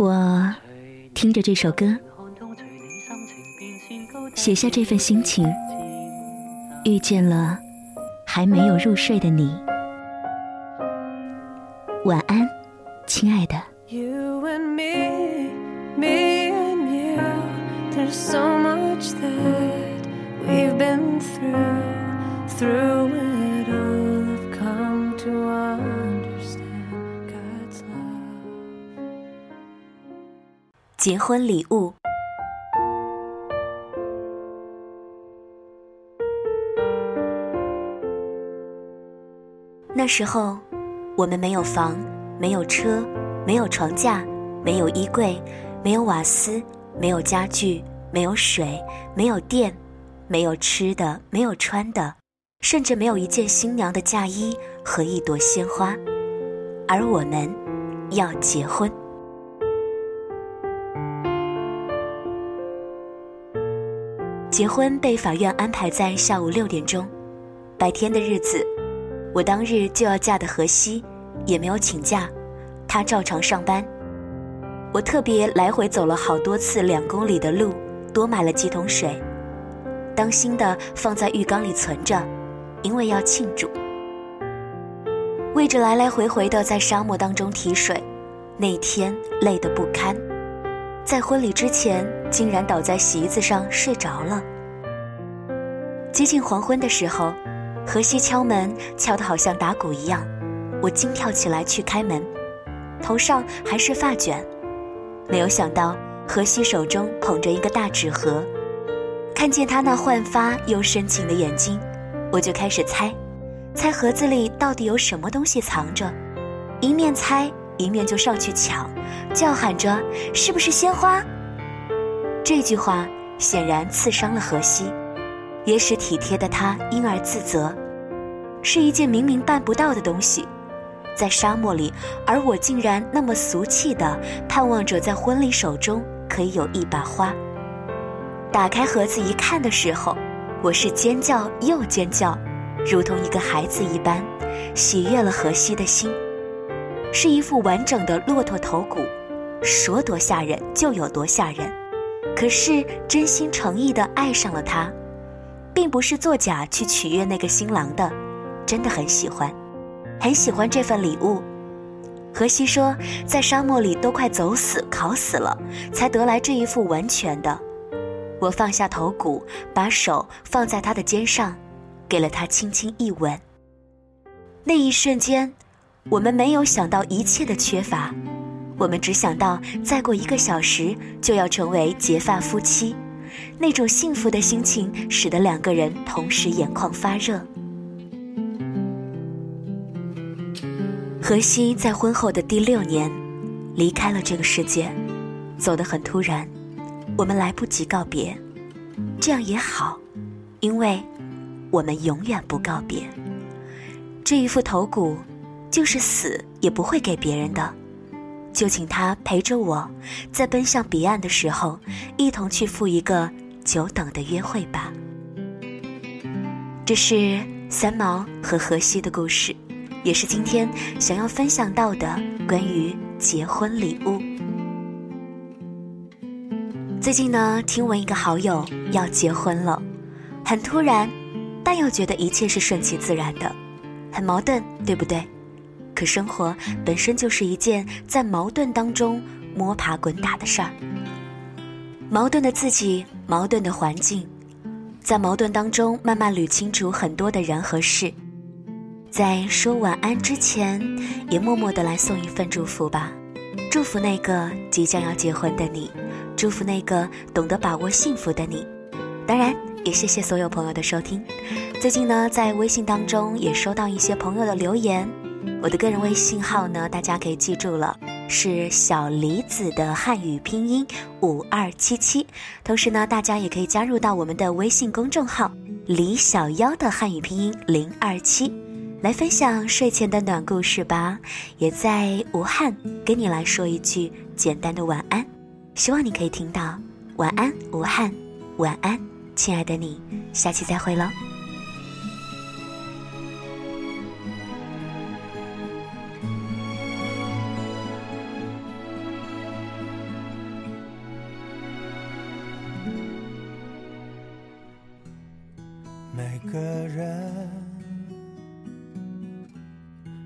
我听着这首歌，写下这份心情，遇见了还没有入睡的你。晚安，亲爱的。You and me, me and you, there's so much that we've been through, through 结婚礼物。那时候，我们没有房，没有车。没有床架，没有衣柜，没有瓦斯，没有家具，没有水，没有电，没有吃的，没有穿的，甚至没有一件新娘的嫁衣和一朵鲜花。而我们要结婚。结婚被法院安排在下午六点钟，白天的日子，我当日就要嫁的河西，也没有请假。他照常上班，我特别来回走了好多次两公里的路，多买了几桶水，当心的放在浴缸里存着，因为要庆祝。为着来来回回的在沙漠当中提水，那天累得不堪，在婚礼之前竟然倒在席子上睡着了。接近黄昏的时候，荷西敲门，敲得好像打鼓一样，我惊跳起来去开门。头上还是发卷，没有想到荷西手中捧着一个大纸盒，看见他那焕发又深情的眼睛，我就开始猜，猜盒子里到底有什么东西藏着，一面猜一面就上去抢，叫喊着是不是鲜花？这句话显然刺伤了荷西，也使体贴的他因而自责，是一件明明办不到的东西。在沙漠里，而我竟然那么俗气的盼望着在婚礼手中可以有一把花。打开盒子一看的时候，我是尖叫又尖叫，如同一个孩子一般，喜悦了荷西的心。是一副完整的骆驼头骨，说多吓人就有多吓人。可是真心诚意的爱上了它，并不是作假去取悦那个新郎的，真的很喜欢。很喜欢这份礼物，荷西说，在沙漠里都快走死、烤死了，才得来这一副完全的。我放下头骨，把手放在他的肩上，给了他轻轻一吻。那一瞬间，我们没有想到一切的缺乏，我们只想到再过一个小时就要成为结发夫妻，那种幸福的心情使得两个人同时眼眶发热。荷西在婚后的第六年，离开了这个世界，走得很突然，我们来不及告别，这样也好，因为，我们永远不告别。这一副头骨，就是死也不会给别人的，就请他陪着我，在奔向彼岸的时候，一同去赴一个久等的约会吧。这是三毛和荷西的故事。也是今天想要分享到的关于结婚礼物。最近呢，听闻一个好友要结婚了，很突然，但又觉得一切是顺其自然的，很矛盾，对不对？可生活本身就是一件在矛盾当中摸爬滚打的事儿。矛盾的自己，矛盾的环境，在矛盾当中慢慢捋清楚很多的人和事。在说晚安之前，也默默的来送一份祝福吧，祝福那个即将要结婚的你，祝福那个懂得把握幸福的你。当然，也谢谢所有朋友的收听。最近呢，在微信当中也收到一些朋友的留言，我的个人微信号呢，大家可以记住了，是小李子的汉语拼音五二七七。同时呢，大家也可以加入到我们的微信公众号李小妖的汉语拼音零二七。来分享睡前的暖故事吧，也在武汉跟你来说一句简单的晚安，希望你可以听到。晚安，武汉，晚安，亲爱的你，下期再会喽。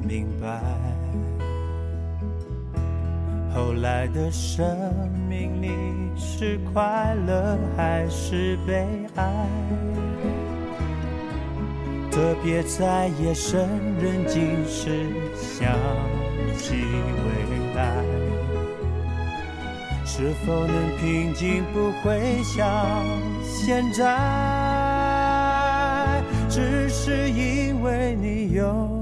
明白，后来的生命里是快乐还是悲哀？特别在夜深人静时想起未来，是否能平静？不会像现在。只是因为你有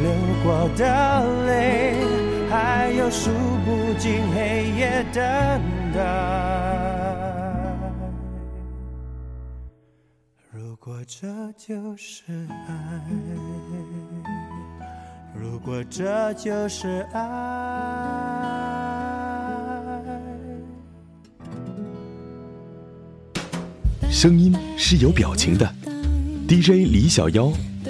流过的泪，还有数不尽黑夜等待。如果这就是爱，如果这就是爱。声音是有表情的，DJ 李小妖，